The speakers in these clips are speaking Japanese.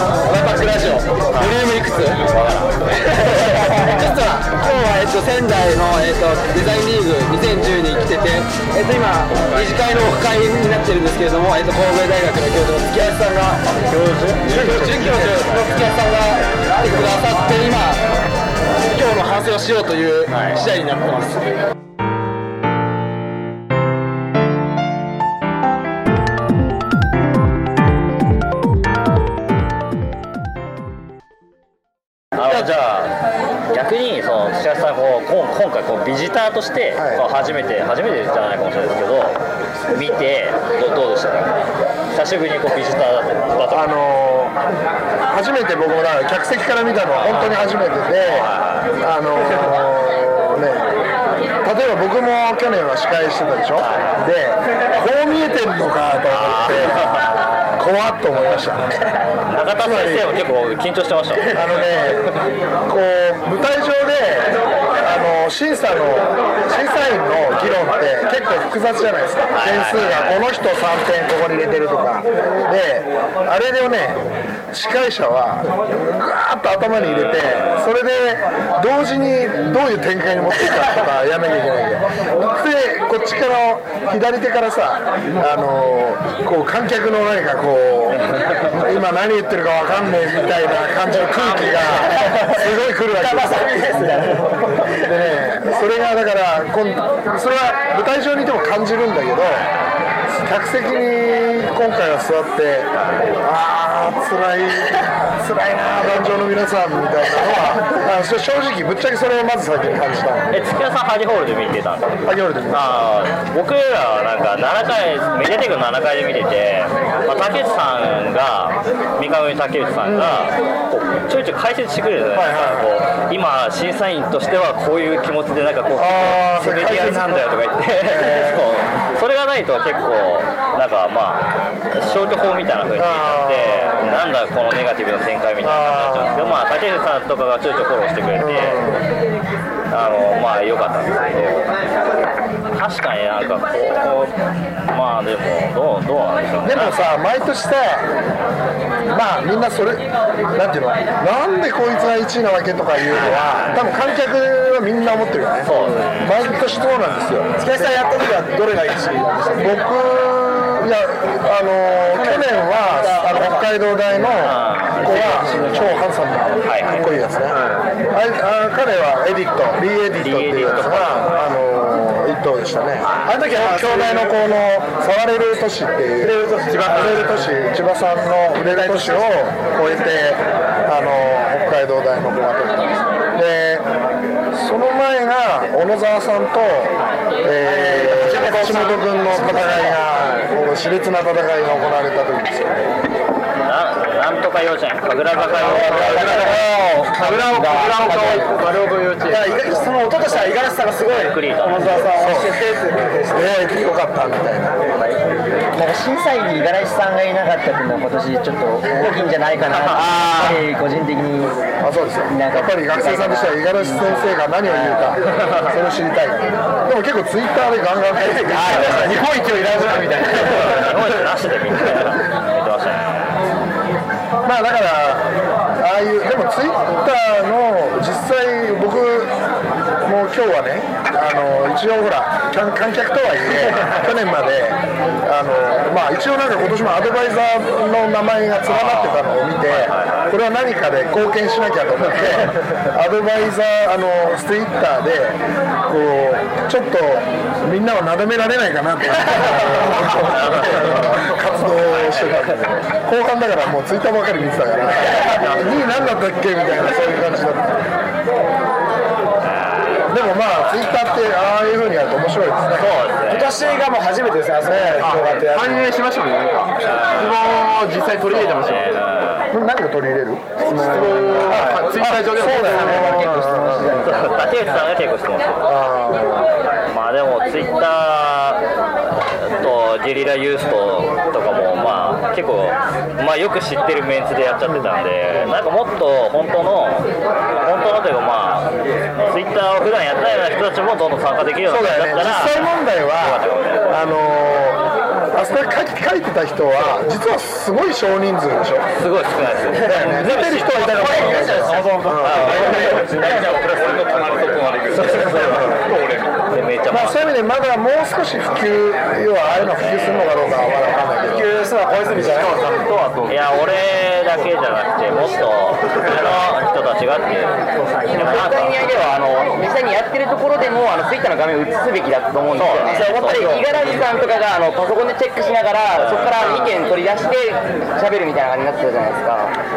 パックラジオボリュームいくつ実は今日は、えっと、仙台の、えっと、デザインリーグ2010に来てて、えっと、今二次会のオフ会になってるんですけれども、えっと、神戸大学の教授の月橋さんが教授准教授の月橋さんが来てくださって今今日の反省をしようという次第になってます、こうビジターとして、初めて初めてじゃないかもしれないですけど見てどどうでしたか？久しぶりにこうビジターだっただとあのー初めて僕もだ客席から見たのは本当に初めてで、あのーね、例えば僕も去年は司会してたでしょ、で、こう見えてんのかと思って、怖っと思いました。中田先生も結構緊張してましたあのね、こう舞台上であ審査の審査員の議論って結構複雑じゃないですか。点数がこの人3点ここに入れてるとか。で、あれでね、司会者はガーっと頭に入れて、それで同時にどういう展開に持っていくかとかやんなきゃいけないんで。っちから左手からさ、あのこう観客の何かこう今何言ってるかわかんねえみたいな感じの空気がすごい来るわけですよ。でね、それがだからこんそれは舞台上にいても感じるんだけど客席に今回は座ってああ辛い辛いな壇上の皆さんみたいなのはあ正直ぶっちゃけそれをまず先に感じたのえ月屋さんハリホールで見てたんですか？あ夜で見ましあー僕らはなんか7回メディアテイクの7回で見てて、まあ、竹内さんが三上竹内さんがこうちょいちょい解説してくれるじゃないですか、こう今審査員としてはこういう気持ちでなんかこうあーセメディアなんだよとか言って ないと結構なんかまあ消去法みたいな風になってなんだこのネガティブな展開みたいになっちゃうんですけどまあ竹内さんとかがちょいちょいフォローしてくれてあのまあ良かったんですけど確かになんかこうまあでもどうどうなんでしょうね。でもさ毎年さまあみんなそれなんていうのなんでこいつが1位なわけとかいうのは多分観客はみんな思ってるよね。そう毎年そうなんですよ。月橋さんやった時はどれが1位なんですか？僕いやあの去年はあの北海道大の子は超ハンサムなかっこい。いやつね、あいあ彼はエディットリー・エディットっていうやつがあの一等でしたね。あの時は兄弟の子の触れる都市っていう千葉売れる都市千葉さんの売れる都市を超えてあの北海道大の子が取ったんです。でその前が小野沢さんと、えー、橋本君の戦いがこう熾烈な戦いが行われた時ですよね。なんとか幼稚園神楽坂幼稚園神楽岡丸岡幼稚園その音としては五十嵐さんがすごいクリート小野沢さんを教えてってねよかったみたいななんか審査員に五十嵐さんがいなかったっていうのは今年ちょっと大きいんじゃないかなって個人的にあそうですよやっぱり学生さんとしては五十嵐先生が何を言うかそれを知りたいでも結構ツイッターでガンガン書いてくる日本一をいらずみたいな日本一なしでみんな言ってましたねまあだからああいうでもツイッターの実際僕もう今日はねあの一応ほら観客とはいえ去年まであのまあ一応なんか今年もアドバイザーの名前が連なってたのを見てこれは何かで貢献しなきゃと思ってアドバイザーあのツイッターでこうちょっとみんなをなだめられないかなと活動してたんで後半だからもうツイッターばかり見てたから2位何だったっけみたいなそういう感じだったでもまあツイッターってああいうふうにやると面白いですね今年がもう初めてですねあそこでこうやってやる反映しましたもんね、なんか。質問を実際取り入れてましたもんね。何を取り入れる質問をツイッター上でもそうだよね竹内さんが結構質問してるまあでもツイッターとゲリラユーストとかもまあ結構まあよく知ってるメンツでやっちゃってたんでなんかもっと本当の本当のというかまあツイッターを普段やってないような人たちもどんどん参加できるようそうになだよねったら実際問題はあのーあそこで書き書いてた人は実はすごい少人数でしょ？すごい少ないです。ね出てる人はいたかもしれない。けどでめっちゃまあそう。いう意味でまだもう少し普及要はああいうの普及するのかどうかはまだ分かんないけど。普及するのは小泉じゃないいや俺だけじゃなくてもっと他の人たちがっていうでもなんか意味合いではあの実際にやってるところでもあのツイッターの画面を映すべきだと思うんですよね。やっぱり五十嵐さんとかがあのパソコンでチェックしながらそこから意見取り出して喋るみたいな感じになってたじゃないですか。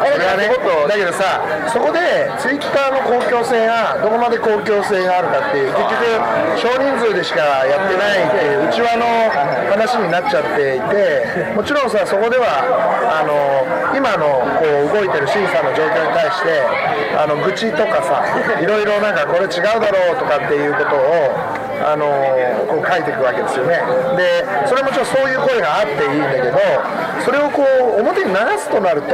それはねだけどさそこでツイッターの公共性がどこまで公共性があるかっていう結局少人数でしかやってないっていう内輪の話になっちゃっていてもちろんさそこではあの今のこう動いてる審査の状況に対してあの愚痴とかさいろいろなんかこれ違うだろうとかっていうことをあのこう書いていくわけですよね。でそれはもちろんそういう声があっていいんだけどそれをこう表に流すとなると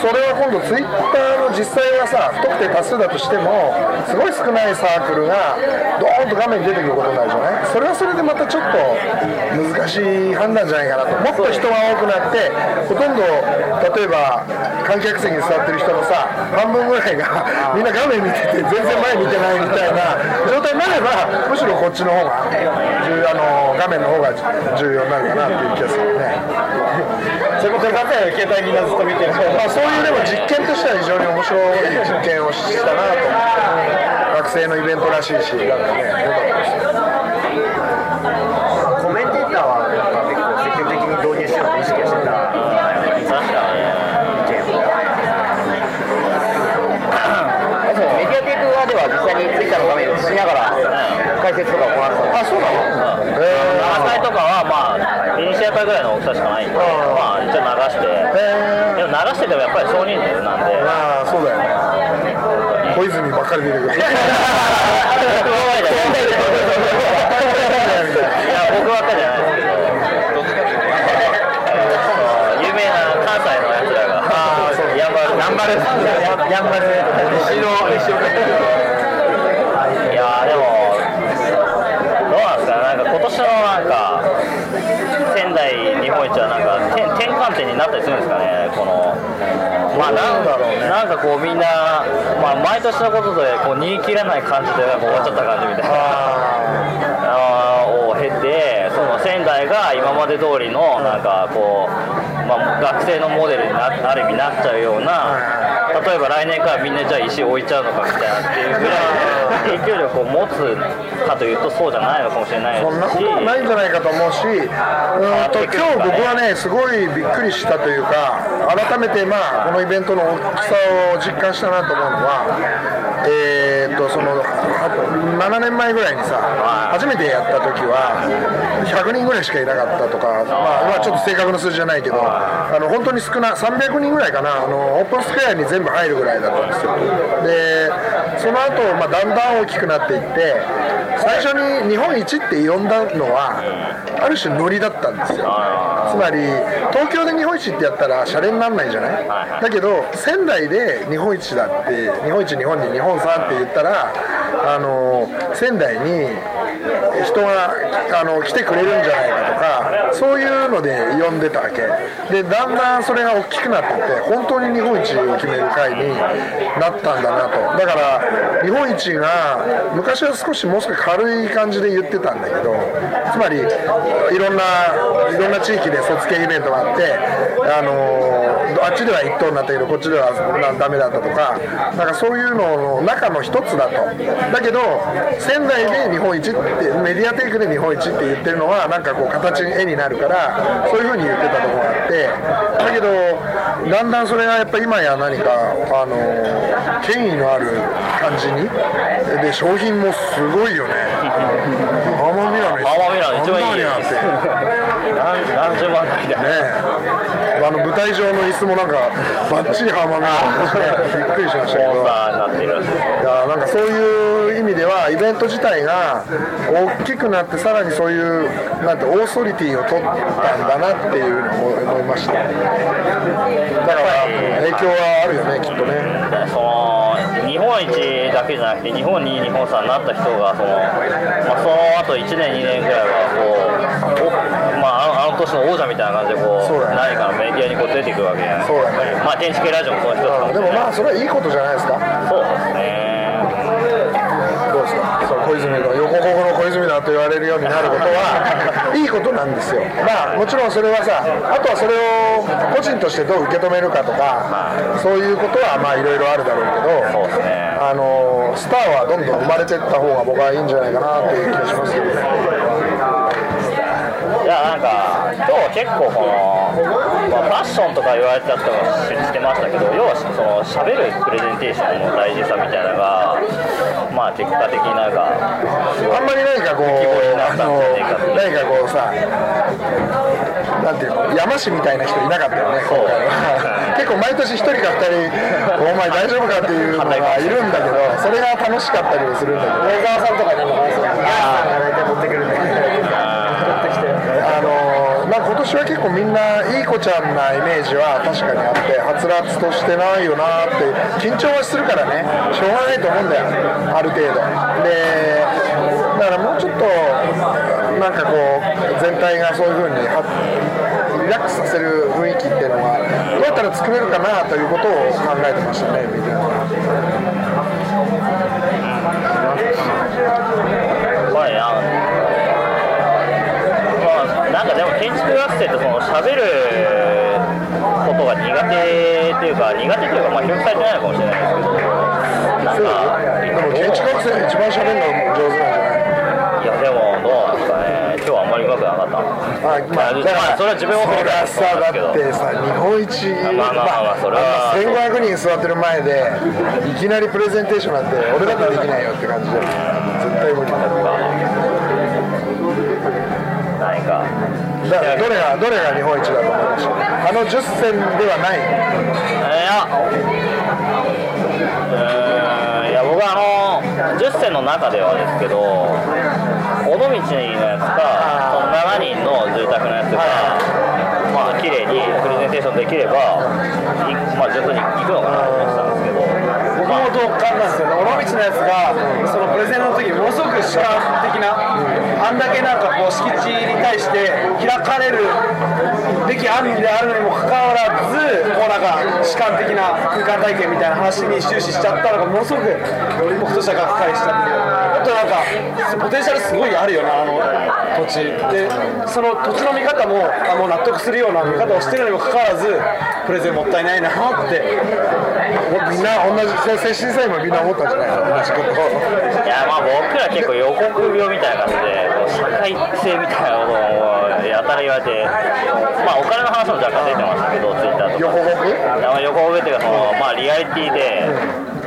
それは今度ツイッターの実際はさ不特定多数だとしてもすごい少ないサークルがドーンと画面に出てくることになるじゃない？それはそれでまたちょっと難しい判断じゃないかなと。もっと人が多くなってほとんど例えば観客席に座ってる人のさ半分ぐらいがみんな画面見てて全然前見てないみたいな状態になればむしろこっちの方が重あの画面の方が重要になるかなっていう気がするね。そういうことになって携帯みんなずっと見てる、まあ、そういうでも実験としては非常に面白い実験をしたなと学生のイベントらしいしなんかねよかったですよコメンテーターはなんか結構積極的に導入しようと意識をしてた確かメディアテイク側では実際にツイッターの画面を映しながら解説とかを行ってたんですあそうなのに7歳とかはまあミニシアターぐらいの大きさしかないんでまあ一応流して。へでも流しててもやっぱり少人数なんで。ああそうだよね。小泉ばっかり出てくる。いや僕ばっかりじゃないですけど。有名な関西のやつらが。やんばる。やんばるやんばる西の西いやでもどうなんですかなんか今年のなんか仙台日本一はなんか転転換点になったりするんですかねこのまあなんだろうね。なんかこうみんな、まあ、毎年のことでこう煮切らない感じで終わっちゃった感じみたいな。を経てその仙台が今まで通りのなんかこう、まあ、学生のモデルになある意味なっちゃうような例えば来年からみんなじゃあ石置いちゃうのかみたいなっていうぐらいの影響力を持つかというとそうじゃないのかもしれないそんなことはないんじゃないかと思うし、うーんと今日僕はね、すごいびっくりしたというか、改めて、まあ、このイベントの大きさを実感したなと思うのは、えー、とそのは7年前ぐらいにさ、初めてやった時は、100人ぐらいしかいなかったとか、まあ、まあ、ちょっと正確な数字じゃないけど、あの本当に少な、300人ぐらいかな、あのオープンスクエアに全部入るぐらいだったんですよ。でその後、まあだんだん大きくなっていって最初に日本一って呼んだのはある種ノリだったんですよ。つまり東京で日本一ってやったらシャレにならないじゃない。だけど仙台で日本一だって日本一日本に日本さんって言ったらあの仙台に人があの来てくれるんじゃないかとかそういうので呼んでたわけ。でだんだんそれが大きくなってって本当に日本一を決める会になったんだなと。だから日本一が昔は少しもう少し軽い感じで言ってたんだけどつまりいろんないろんな地域で卒系イベントがあってあのあっちでは1等になったけどこっちではなダメだったとかなんかそういうのの中の一つだと。だけど仙台で日本一ってメディアテイクで日本一って言ってるのはなんかこう形に絵になるからそういうふうに言ってたところがあってだけどだんだんそれがやっぱ今や何かあの権威のある感じにで商品もすごいよね。浜ミラの浜ミラの一番いい何何十万台だね。え。あの舞台上の椅子もなんかバッチリ浜ミラでびっくりしましたけど。なってる。いやなんかそういう意味ではイベント自体が大きくなってさらにそういうなんてオーソリティを取ったんだなっていうのを思いました。だから影響はあるよねきっとね。その日本一だけじゃなくて日本2位日本3位になった人がその,、まあ、その後1年2年ぐらいはこうお、まあ、あの王者みたいな感じでこうね。何かのメディアにこう出てくるわけじゃないそうだね。まあ電池系ラジオもその一つかもしでもまあそれはいいことじゃないですか。そうですね。どうですか？その小泉の横国の小泉だと言われるようになることは いいことなんですよ。まあもちろんそれはさあとはそれを個人としてどう受け止めるかとかそういうことはまあいろいろあるだろうけどそうですね。あのスターはどんどん生まれていった方が僕はいいんじゃないかなっていう気がしますけどね。いやなんか今日結構この、まあ、ファッションとか言われてた人も知ってましたけど要はその喋るプレゼンテーションの大事さみたいなのがまあ結果的になんかあんまり何かこうあの何かこうさなんていうの山師みたいな人いなかったよね今回は。結構毎年1人か2人お前大丈夫かっていうのがいるんだけどそれが楽しかったりもするんだけど。梅沢さんとかにもねそういうヤーさんが大体持ってくるんであのなんか今年は結構みんないい子ちゃんなイメージは確かにあってはつらつとしてないよなって緊張はするからね。しょうがないと思うんだよある程度。でだからもうちょっとなんかこう全体がそういうふうにリラックスさせる雰囲気っていうのはどうやったら作れるかなということを考えてましたねみん。なまいやまあなんかでも建築学生ってその喋ることが苦手っていう。か苦手というかまあ教育されてないのかもしれないですけどなんかでも建築学生が一番喋るの上手なんじゃないいやでもどうなんですか。ね今日はあんまりうまくなかったあまあ、まあそれは。自分をそれはさだってさ日本一まあまあまあそれは。あんな1500人座ってる前でいきなりプレゼンテーションなんて俺だってできないよって感じで。絶対無理だ何か。だからどれがどれが日本一だと思いましたあの10選ではない。いや。いや僕はあの10選の中ではですけど尾道のやつかその7人の住宅のやつがまあ綺麗にプレゼンテーションできればいまあ順当にいくのかなと思ってたも同感なんですよね。尾道のやつがそのプレゼンの時ものすごく主観的なあんだけなんかこう敷地に対して開かれるべき案であるにもかかわらずこうなんか主観的な空間体験みたいな話に終始しちゃったのがものすごく僕としてはがっかりしたんであとなんかポテンシャルすごいあるよなあの土地でその土地の見方もあもう納得するような見方をしてるにもかかわらずプレゼンもったいないなってみんな同じ精神さえもみんな思ったんじゃないの？同じこと。いやまあ僕ら結構予告病みたいな感じでこう社会性みたいなものをやたら言われてまあお金の話も若干出てましたけどツイッターとか。横国いやまあ横上っていうかその、まあ、リアリティで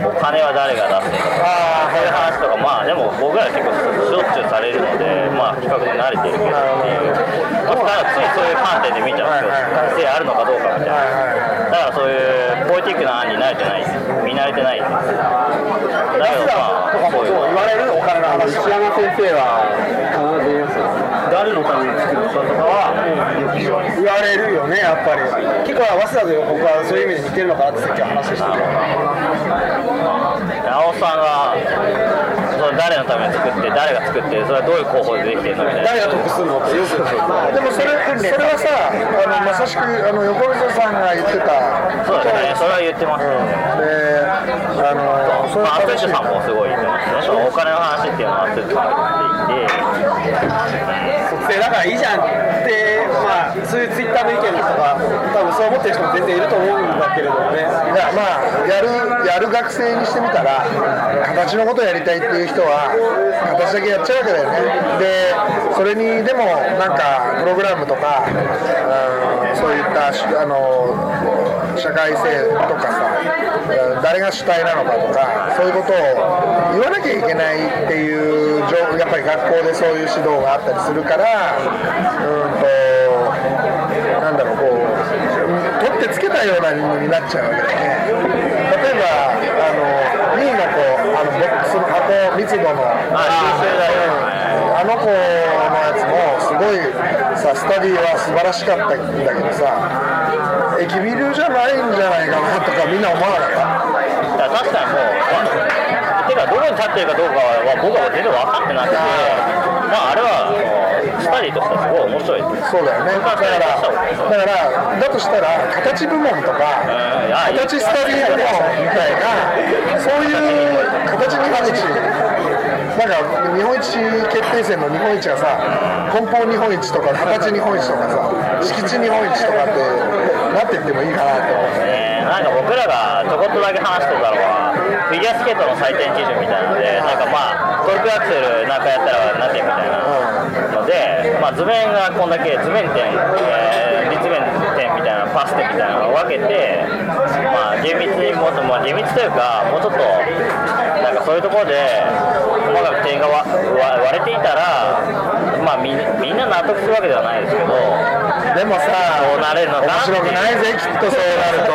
お金は誰が出すのかあそういう話とかまあでも僕ら結構しょっちゅうされるのでまあ比較的慣れてるけどっていう、まあ、だからついそういう観点で見ちゃう。んですよ社会性あるのかどうかみたいな。だからそういうポエティックな案に慣れてない。です見慣れてない。ですだけどまあそういう言われる？お金の話。石山先生は。必ず言います。よ誰のために作るかとかは言われる言われるよねやっぱり。結構早稲田と僕はそういう意味で似てるのかなってさっきは話してて青さんがその誰のために作って誰が作ってそれはどういう方法でできてるのみたいな誰が得するのってよくでもそれそれはさあのまさしくあの横溝さんが言ってた。そうですね。それは言ってます。ね、であのまあ、アス形レさんもすごい言ってますねそのお金の話っていうのはアスレさんが言っていて卒生だからいいじゃんってまあそういうツイッターの意見とか多分そう思ってる人も全然いると思うんだけれどもね。いやまあやるやる学生にしてみたら形のことをやりたいっていう人は形だけやっちゃうわけだよね。でそれにでもなんかプログラムとか、うん、そういったあの社会性とかさうん誰が主体なのかとかそういうことを言わなきゃいけないっていう状やっぱり学校でそういう指導があったりするからうんとなんだろうこう取ってつけたようなのになっちゃうわけだよね。例えばあの2位の子あのボックスの箱密度のああの子のやつもすごいさスタディは素晴らしかったんだけどさ駅ビルじゃないんじゃないかなとかみんな思わなかっだから確かにもう、まあ、てかどこに立ってるかどうかは僕は全然分かってなくてまああれはスタディとしてはすごい面白い。そうだよねだからだからだとしたら形部門とか形スタディ部門みたいなそういう形日本一なんか日本一決定戦の日本一がさ根本日本一とか形日本一とかさ敷地日本一とかってなっていってもいいかなって思う。ねなんか僕らがちょこっとだけ話してたのはフィギュアスケートの採点基準みたいなのでなんかまあトリプルアクセルなんかやったら何点みたいな。ので、まあ、図面がこんだけ図面点、えー立面パス点みたいなのを分けてまあ厳密にもっと、まあ、厳密というかもうちょっとなんかそういうところで細かく点が割れていたらまあみんなみんな納得するわけではないですけどでもさそうなれるの面白くないぜきっとそうなると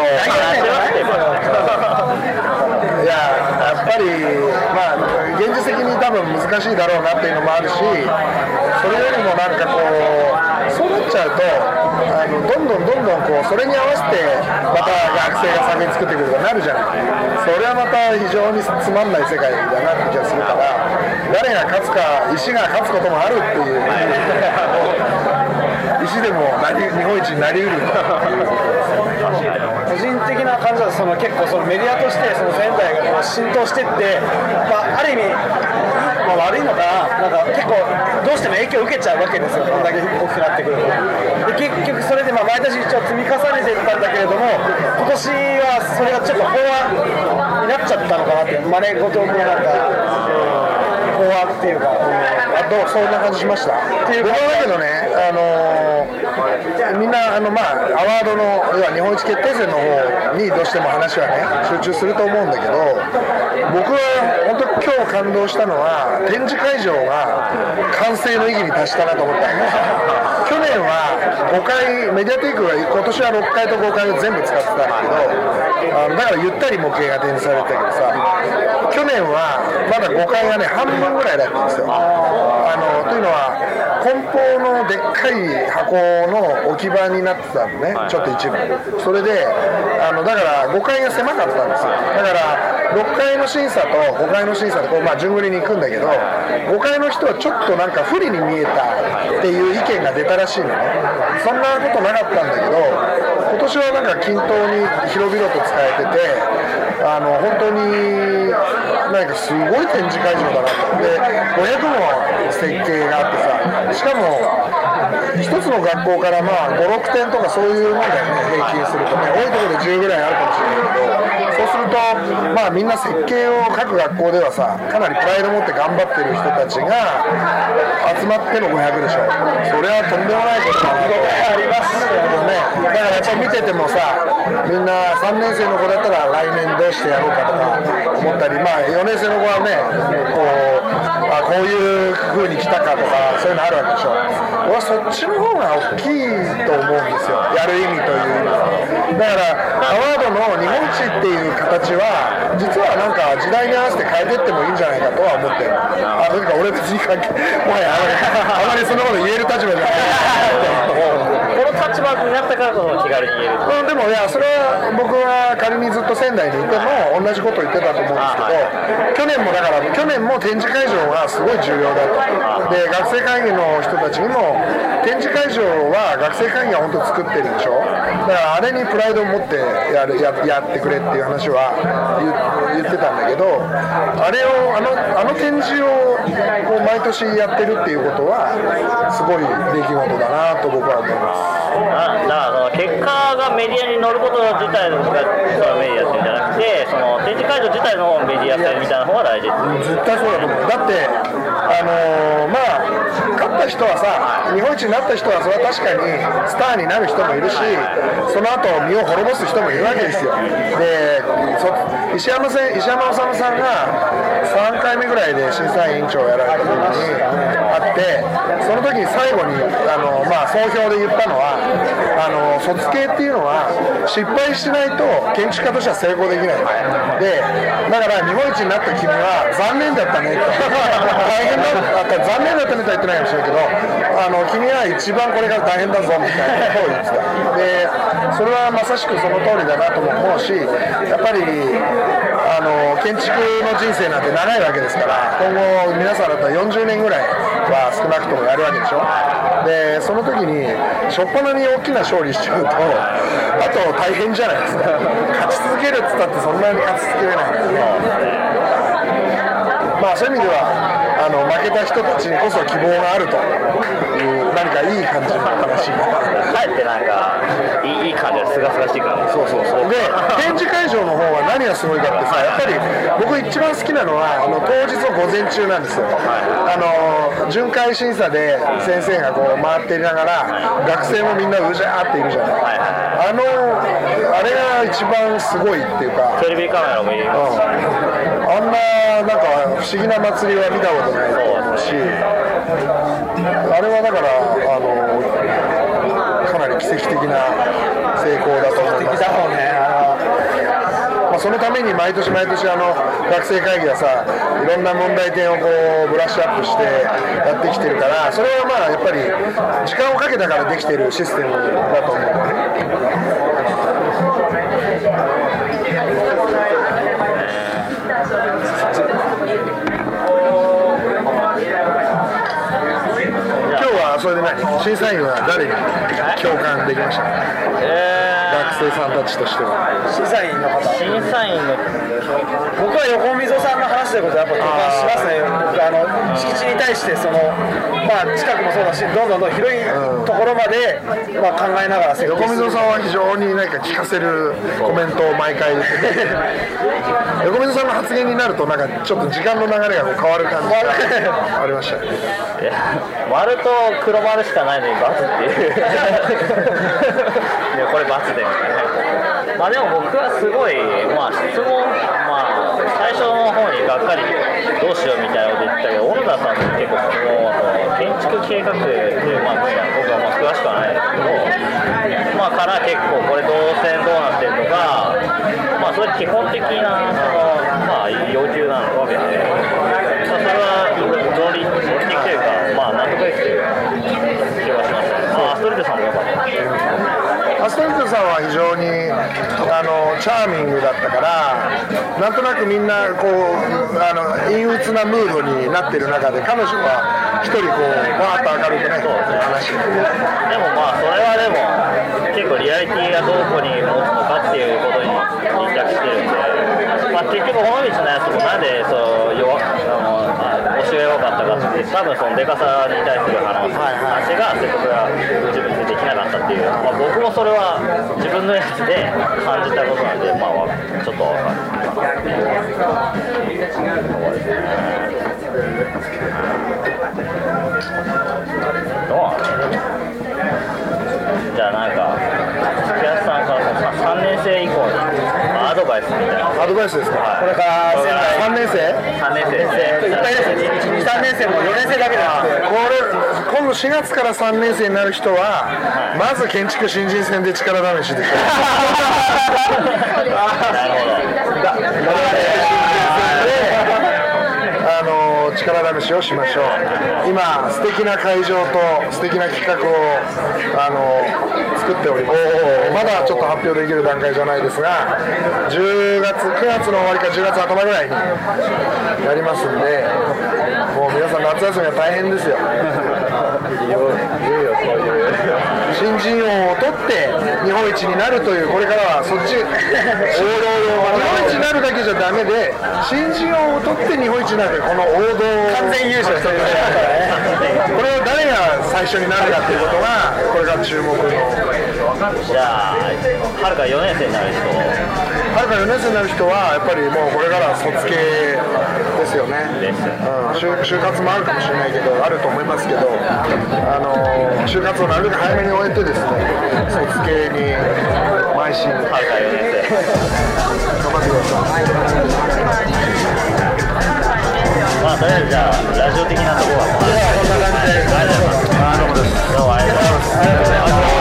いややっぱりまあ現実的に多分難しいだろうなっていうのもあるしそれよりもなんかこうそうなっちゃうとあのどんどんどんどんこうそれに合わせてまた学生が作品作ってくるとかなるじゃないそれはまた非常につまんない世界だなって気がするから誰が勝つか石が勝つこともあるっていう。石でもなり日本一になりうる。う個人的な感じはその結構そのメディアとしてその仙台がこう浸透してって、まあ、ある意味、まあ、悪いのかな。なんか結構どうしても影響を受けちゃうわけですよ。こんだけ大きくなってくると。で結局それでまあ毎年一応積み重ねていったんだけれども今年はそれがちょっと飽和になっちゃったのかなって真似事もなんか。飽和っていうか、あどうそんな感じしました？僕はだけどね、あのーみんなあの、まあ、アワードの要は日本一決定戦の方にどうしても話はね集中すると思うんだけど僕は本当今日感動したのは展示会場が完成の域に達したなと思ったんです去年は5回メディアテイクが今年は6回と5回を全部使ってたんだけどあのだからゆったり模型が展示されてたけどさ去年はまだ5回がね半分ぐらいだったんですよ。あのというのは梱包のでっかい箱の置き場になってたのね、ちょっと一部それであのだから5階が狭かったんですよ。だから6階の審査と5階の審査でこう、まあ、順繰りに行くんだけど5階の人はちょっとなんか不利に見えたっていう意見が出たらしいのね。そんなことなかったんだけど今年はなんか均等に広々と使えててあの本当になんかすごい展示会場だなとで500の設計があってさしかも一つの学校からまあ56点とかそういうもんだよね平均するとね。多いところで10ぐらいあるかもしれないけどそうするとまあみんな設計を各学校ではさかなりプライド持って頑張ってる人たちが集まっての500でしょ。それはとんでもないことだなとありますよねだからやっぱ見ててもさみんな3年生の子だったら来年どうしてやろうかとか思ったりまあ4年生の子はねこうあこういう風に来たかとかそういうのあるわけでしょ。俺はそっちの方が大きいと思うんですよ。やる意味という意味だからアワードの日本一っていう形は実はなんか時代に合わせて変えてってもいいんじゃないかとは思ってる。あというか俺別に関係もはやあまりあまりそんなこと言える立場じゃない。になったからこそ気軽に言えるうん、でもいやそれは僕は仮にずっと仙台にいても同じこと言ってたと思うんですけど去年もだから去年も展示会場がすごい重要だと。で学生会議の人たちにも展示会場は学生会議が本当作ってるでしょ？だからあれにプライドを持ってやるややってくれっていう話は言言ってたんだけどあれをあのあの展示をこう毎年やってるっていうことはすごい出来事だなと僕は思います。あだからその結果がメディアに載ること自体のメディアっていうんじゃなくてその展示会場自体のメディア性みたいな方が大事絶対そうだと思う。だってあのーまあ勝った人はさ日本一になった人はそれは確かにスターになる人もいるしその後身を滅ぼす人もいるわけですよ。で石山せ石山治さんが3回目ぐらいで審査委員長をやられた時にあってその時に最後にあの、まあ、総評で言ったのはあの卒系っていうのは失敗しないと建築家としては成功できない。でだから日本一になった君は残念だったねと 大変なんか残念だったみたい言ってないかもしれないけどあの君は一番これから大変だぞみたいなことを言ってた。でそれはまさしくその通りだなとも思うしやっぱりあの建築の人生なんて長いわけですから今後皆さんだったら40年ぐらいは少なくともやるわけでしょ。でその時に初っ端に大きな勝利しちゃうとあと大変じゃないですか。勝ち続けるっつったってそんなに勝ち続けれないからまあそういう意味ではあの負けた人たちにこそ希望があるという何かいい感じの話がかえってなんかいい感じですがすがしいからそうそうそうで展示会場の方は何がすごいかってさやっぱり僕一番好きなのはあの当日の午前中なんですよ、あの巡回審査で先生がこう回っていながら学生もみんなうじゃーっているじゃない、あのあれが一番すごいっていうか。テレビカメラもいいうん。あんななんか不思議な祭りは見たことないしあれはだからあのかなり奇跡的な成功だと思います。まあ、そのために毎年毎年あの学生会議はさいろんな問題点をこうブラッシュアップしてやってきてるからそれはまあやっぱり時間をかけたからできてるシステムだと思う。今日はそれで何審査員は誰に共感できました？学生さんたちとしては。審査員の方審査員の僕は横溝さんの話してることやっぱ共感しますね。あの敷地に対してそのまあ近くもそうだしどんどんどん広いところまで、まあ、考えながら横溝さんは非常に何か聞かせるコメントを毎回。言ってて横溝さんの発言になるとなんかちょっと時間の流れがこう変わる感じがありましたねいや丸と黒丸しかないのに×っていういやこれ×でみたいなまあでも僕はすごいまあ質問まあ最初の方にがっかりどうしようみたいなこと言ったけど小野田さんって結構その建築計画っていうまあ分野僕はまあ詳しくはないですけどまあから結構これ動線どうなってるとかまあそれ基本的なそのまあ要求なわけで、まあ、それは論理的というかまあ納得できてる気がしましたまあアストリッドさんも良かったアストリッドさんは非常にあのチャーミングだったからなんとなくみんなこうあの陰鬱なムードになってる中で彼女は一人こうわーっと明るくね話しててでもまあそれはでも結構リアリティがどこに持つのかっていうことにまあ、結局尾道のやつもなんでそう弱あのあ押しが弱かったかって多分そのでかさに対する話話が説得が自分でできなかったっていう、まあ、僕もそれは自分のやつで感じたことなんでまあわちょっとわかるどうじゃあなんか木安さんからその3年生以降にバイスみたいな。アドバイスですか？これから仙台3年生？3年生。いっぱいですよ3年生も4年生だけじゃなくて。これ今度4月から3年生になる人はまず建築新人戦で力試しでしょ。なるほあの 力試しをしましょう。今素敵な会場と素敵な企画をあの作っております。まだちょっと発表できる段階じゃないですが10月9月の終わりか10月頭ぐらいにやりますんでもう皆さん夏休みは大変ですよ新人王を取って日本一になるというこれからはそっち。日本一になるだけじゃダメで新人王を取って日本一になるこの王道完全優勝してるこれを誰が最初になるかっていうことがこれから注目の。どじゃあはるか4年生になる人。はるか4年生になる人はやっぱりもうこれからは卒系ですよね。うん、就就活もあるかもしれないけどあると思いますけどあの就活をなるべく早めに終えてですね卒系に邁進。はるか4年生。頑張ってくださいまあとりあえずじゃあラジオ的なところはこんな感じで、ありがとうございます。どうもありがとうございます。